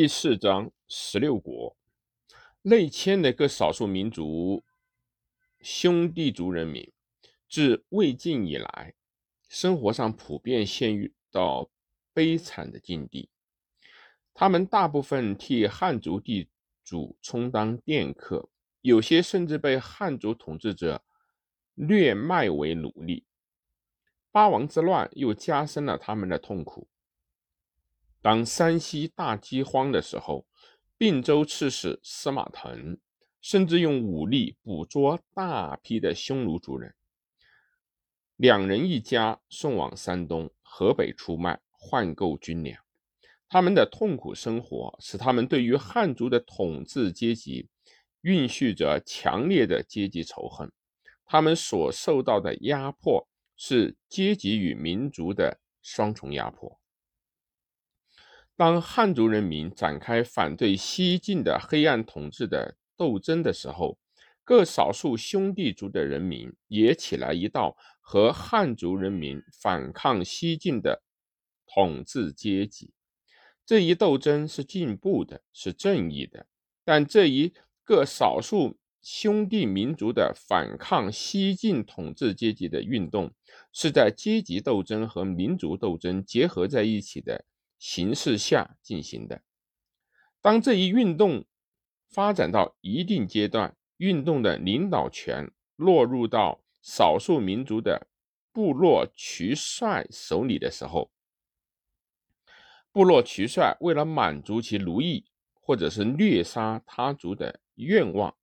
第四章十六国内迁的各少数民族兄弟族人民，自魏晋以来，生活上普遍陷入到悲惨的境地。他们大部分替汉族地主充当佃客，有些甚至被汉族统治者掠卖为奴隶。八王之乱又加深了他们的痛苦。当山西大饥荒的时候，并州刺史司马腾甚至用武力捕捉大批的匈奴族人，两人一家送往山东、河北出卖，换购军粮。他们的痛苦生活使他们对于汉族的统治阶级蕴蓄着强烈的阶级仇恨。他们所受到的压迫是阶级与民族的双重压迫。当汉族人民展开反对西晋的黑暗统治的斗争的时候，各少数兄弟族的人民也起来一道和汉族人民反抗西晋的统治阶级。这一斗争是进步的，是正义的。但这一个少数兄弟民族的反抗西晋统治阶级的运动，是在阶级斗争和民族斗争结合在一起的。形势下进行的。当这一运动发展到一定阶段，运动的领导权落入到少数民族的部落渠帅手里的时候，部落渠帅为了满足其奴役或者是虐杀他族的愿望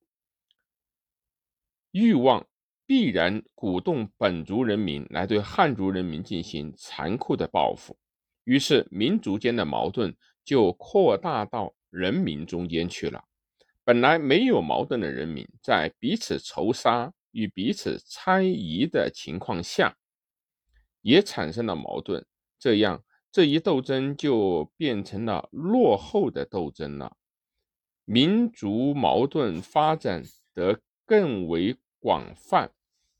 欲望，必然鼓动本族人民来对汉族人民进行残酷的报复。于是，民族间的矛盾就扩大到人民中间去了。本来没有矛盾的人民，在彼此仇杀与彼此猜疑的情况下，也产生了矛盾。这样，这一斗争就变成了落后的斗争了。民族矛盾发展得更为广泛。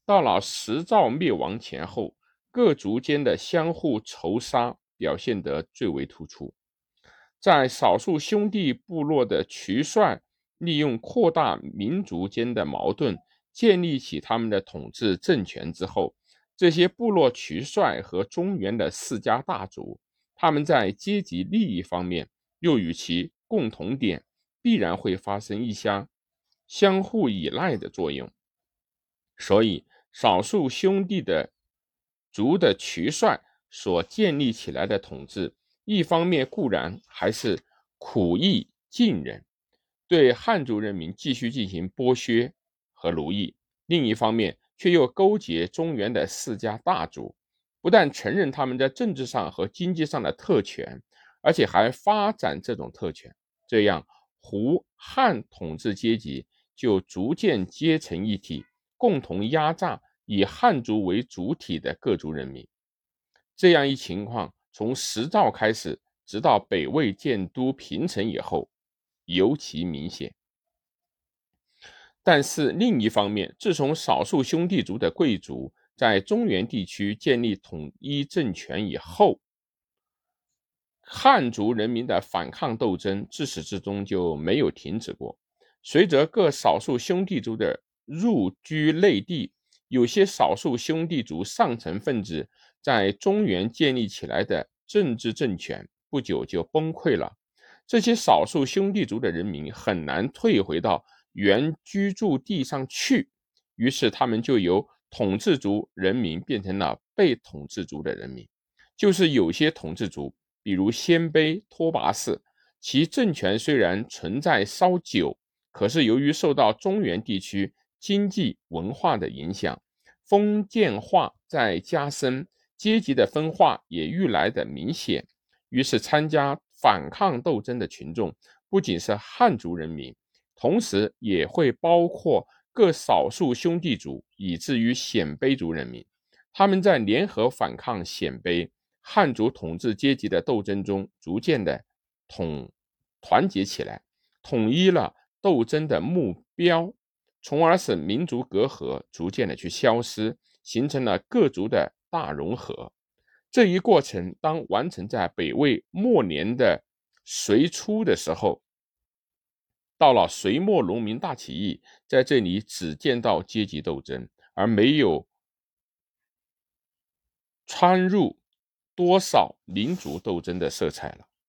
到了十兆灭亡前后，各族间的相互仇杀。表现得最为突出，在少数兄弟部落的渠帅利用扩大民族间的矛盾，建立起他们的统治政权之后，这些部落渠帅和中原的世家大族，他们在阶级利益方面又与其共同点，必然会发生一相相互依赖的作用。所以，少数兄弟的族的渠帅。所建立起来的统治，一方面固然还是苦役尽人，对汉族人民继续进行剥削和奴役；另一方面，却又勾结中原的世家大族，不但承认他们在政治上和经济上的特权，而且还发展这种特权。这样，胡汉统治阶级就逐渐结成一体，共同压榨以汉族为主体的各族人民。这样一情况，从石赵开始，直到北魏建都平城以后，尤其明显。但是另一方面，自从少数兄弟族的贵族在中原地区建立统一政权以后，汉族人民的反抗斗争自始至终就没有停止过。随着各少数兄弟族的入居内地，有些少数兄弟族上层分子。在中原建立起来的政治政权不久就崩溃了，这些少数兄弟族的人民很难退回到原居住地上去，于是他们就由统治族人民变成了被统治族的人民。就是有些统治族，比如鲜卑、拓跋氏，其政权虽然存在稍久，可是由于受到中原地区经济文化的影响，封建化在加深。阶级的分化也愈来的明显，于是参加反抗斗争的群众不仅是汉族人民，同时也会包括各少数兄弟族，以至于鲜卑族人民。他们在联合反抗鲜卑汉族统治阶级的斗争中，逐渐的统团结起来，统一了斗争的目标，从而使民族隔阂逐渐的去消失，形成了各族的。大融合这一过程，当完成在北魏末年的隋初的时候，到了隋末农民大起义，在这里只见到阶级斗争，而没有掺入多少民族斗争的色彩了。